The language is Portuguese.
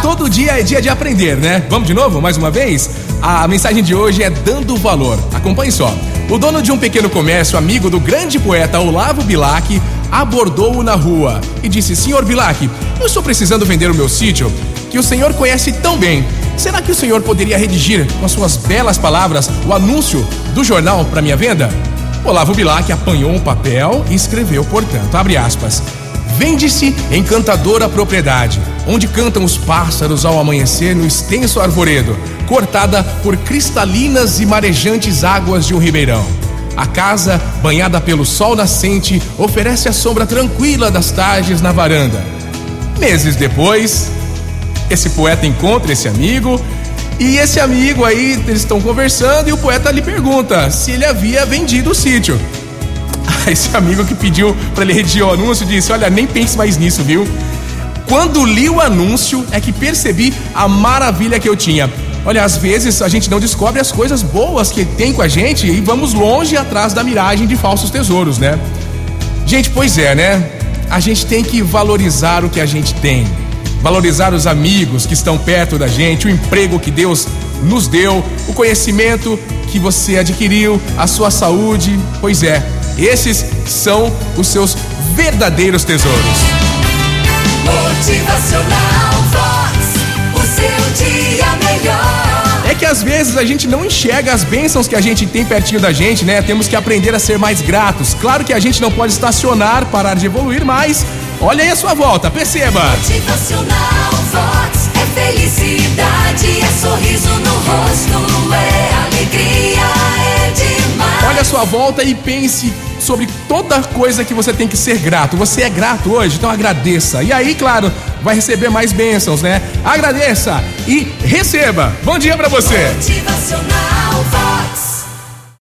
Todo dia é dia de aprender, né? Vamos de novo, mais uma vez? A mensagem de hoje é dando valor. Acompanhe só. O dono de um pequeno comércio, amigo do grande poeta Olavo Bilac, abordou-o na rua e disse: Senhor Bilac, eu estou precisando vender o meu sítio que o senhor conhece tão bem. Será que o senhor poderia redigir com as suas belas palavras o anúncio do jornal para minha venda? Olavo Bilac apanhou um papel e escreveu, portanto, abre aspas. Vende-se encantadora propriedade, onde cantam os pássaros ao amanhecer no extenso arvoredo, cortada por cristalinas e marejantes águas de um ribeirão. A casa, banhada pelo sol nascente, oferece a sombra tranquila das tardes na varanda. Meses depois, esse poeta encontra esse amigo e esse amigo aí, eles estão conversando e o poeta lhe pergunta se ele havia vendido o sítio. Esse amigo que pediu para ele redigir o anúncio disse: Olha, nem pense mais nisso, viu? Quando li o anúncio é que percebi a maravilha que eu tinha. Olha, às vezes a gente não descobre as coisas boas que tem com a gente e vamos longe atrás da miragem de falsos tesouros, né? Gente, pois é, né? A gente tem que valorizar o que a gente tem. Valorizar os amigos que estão perto da gente, o emprego que Deus nos deu, o conhecimento que você adquiriu, a sua saúde. Pois é, esses são os seus verdadeiros tesouros. Motivacional Vox. O seu dia melhor. É que às vezes a gente não enxerga as bênçãos que a gente tem pertinho da gente, né? Temos que aprender a ser mais gratos. Claro que a gente não pode estacionar, parar de evoluir, mas olha aí a sua volta, perceba. Motivacional Vox. É felicidade, é sorriso no rosto, sua volta e pense sobre toda coisa que você tem que ser grato. Você é grato hoje, então agradeça. E aí, claro, vai receber mais bênçãos, né? Agradeça e receba. Bom dia pra você. Motivacional